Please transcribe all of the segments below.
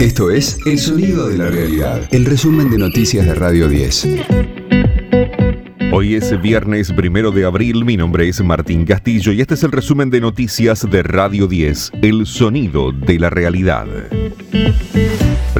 Esto es El Sonido de la Realidad, el resumen de noticias de Radio 10. Hoy es viernes primero de abril, mi nombre es Martín Castillo y este es el resumen de noticias de Radio 10, El Sonido de la Realidad.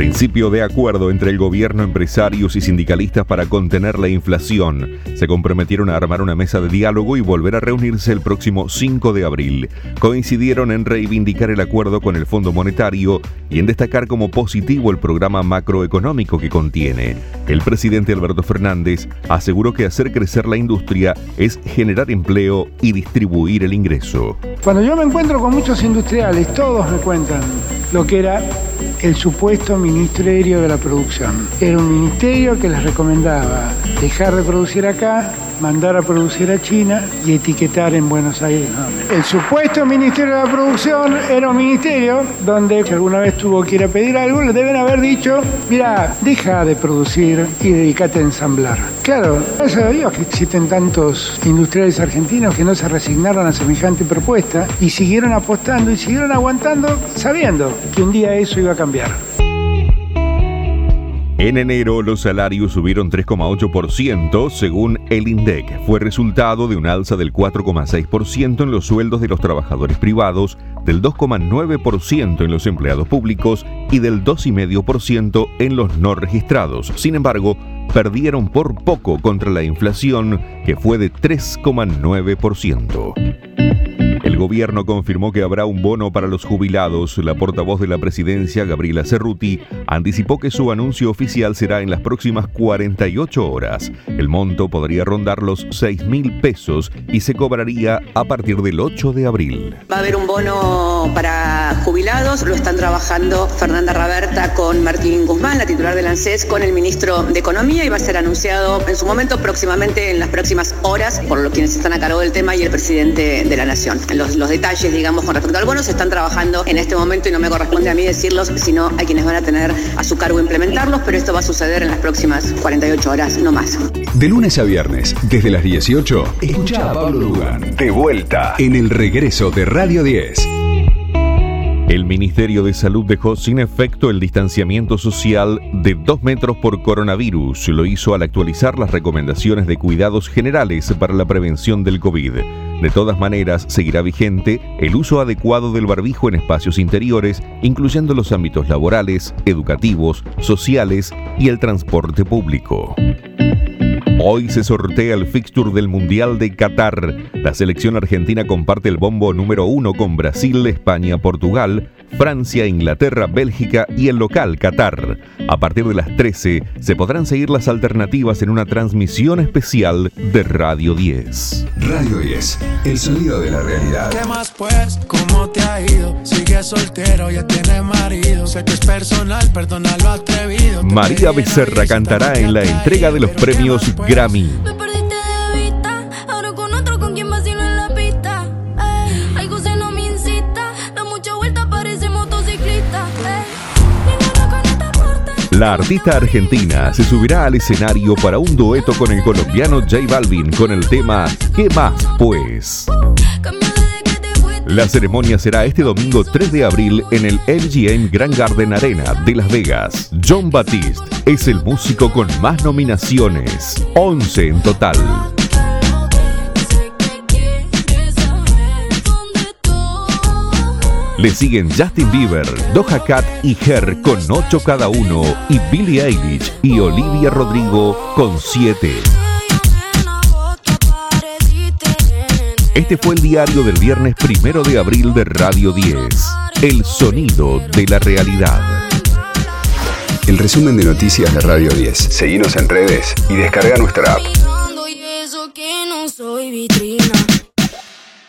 Principio de acuerdo entre el gobierno, empresarios y sindicalistas para contener la inflación. Se comprometieron a armar una mesa de diálogo y volver a reunirse el próximo 5 de abril. Coincidieron en reivindicar el acuerdo con el Fondo Monetario y en destacar como positivo el programa macroeconómico que contiene. El presidente Alberto Fernández aseguró que hacer crecer la industria es generar empleo y distribuir el ingreso. Cuando yo me encuentro con muchos industriales, todos me cuentan lo que era el supuesto Ministerio de la Producción. Era un ministerio que les recomendaba dejar de producir acá, mandar a producir a China y etiquetar en Buenos Aires. El supuesto Ministerio de la Producción era un ministerio donde si alguna vez tuvo que ir a pedir algo, le deben haber dicho, mira, deja de producir y dedícate a ensamblar. Claro, eso es que existen tantos industriales argentinos que no se resignaron a semejante propuesta y siguieron apostando y siguieron aguantando sabiendo que un día eso iba a cambiar. En enero los salarios subieron 3,8% según el INDEC. Fue resultado de un alza del 4,6% en los sueldos de los trabajadores privados, del 2,9% en los empleados públicos y del 2,5% en los no registrados. Sin embargo, perdieron por poco contra la inflación, que fue de 3,9% gobierno confirmó que habrá un bono para los jubilados. La portavoz de la presidencia, Gabriela Cerruti, anticipó que su anuncio oficial será en las próximas 48 horas. El monto podría rondar los 6 mil pesos y se cobraría a partir del 8 de abril. Va a haber un bono para jubilados, lo están trabajando Fernanda Raberta con Martín Guzmán, la titular del ANSES, con el ministro de Economía y va a ser anunciado en su momento próximamente en las próximas horas por quienes están a cargo del tema y el presidente de la Nación. Los los, detalles, digamos, con respecto al bono se están trabajando en este momento y no me corresponde a mí decirlos, sino a quienes van a tener a su cargo implementarlos, pero esto va a suceder en las próximas 48 horas, no más. De lunes a viernes, desde las 18, escucha a Pablo Lugan. De vuelta en el regreso de Radio 10. El Ministerio de Salud dejó sin efecto el distanciamiento social de 2 metros por coronavirus. Lo hizo al actualizar las recomendaciones de cuidados generales para la prevención del COVID. De todas maneras, seguirá vigente el uso adecuado del barbijo en espacios interiores, incluyendo los ámbitos laborales, educativos, sociales y el transporte público. Hoy se sortea el fixture del Mundial de Qatar. La selección argentina comparte el bombo número uno con Brasil, España, Portugal, Francia, Inglaterra, Bélgica y el local Qatar. A partir de las 13 se podrán seguir las alternativas en una transmisión especial de Radio 10. Radio 10, el sonido de la realidad. ¿Qué más pues? ¿Cómo te ha ido? Sigue soltero, ya tiene marido. Sé que es personal, perdona lo atrevido. María Becerra cantará en la entrega de los premios Grammy. La artista argentina se subirá al escenario para un dueto con el colombiano J Balvin con el tema ¿Qué más pues? La ceremonia será este domingo 3 de abril en el MGM Grand Garden Arena de Las Vegas. John Batiste es el músico con más nominaciones, 11 en total. Le siguen Justin Bieber, Doja Cat y Her con 8 cada uno y Billie Eilish y Olivia Rodrigo con 7. Este fue el diario del viernes primero de abril de Radio 10. El sonido de la realidad. El resumen de noticias de Radio 10. Seguimos en redes y descarga nuestra app.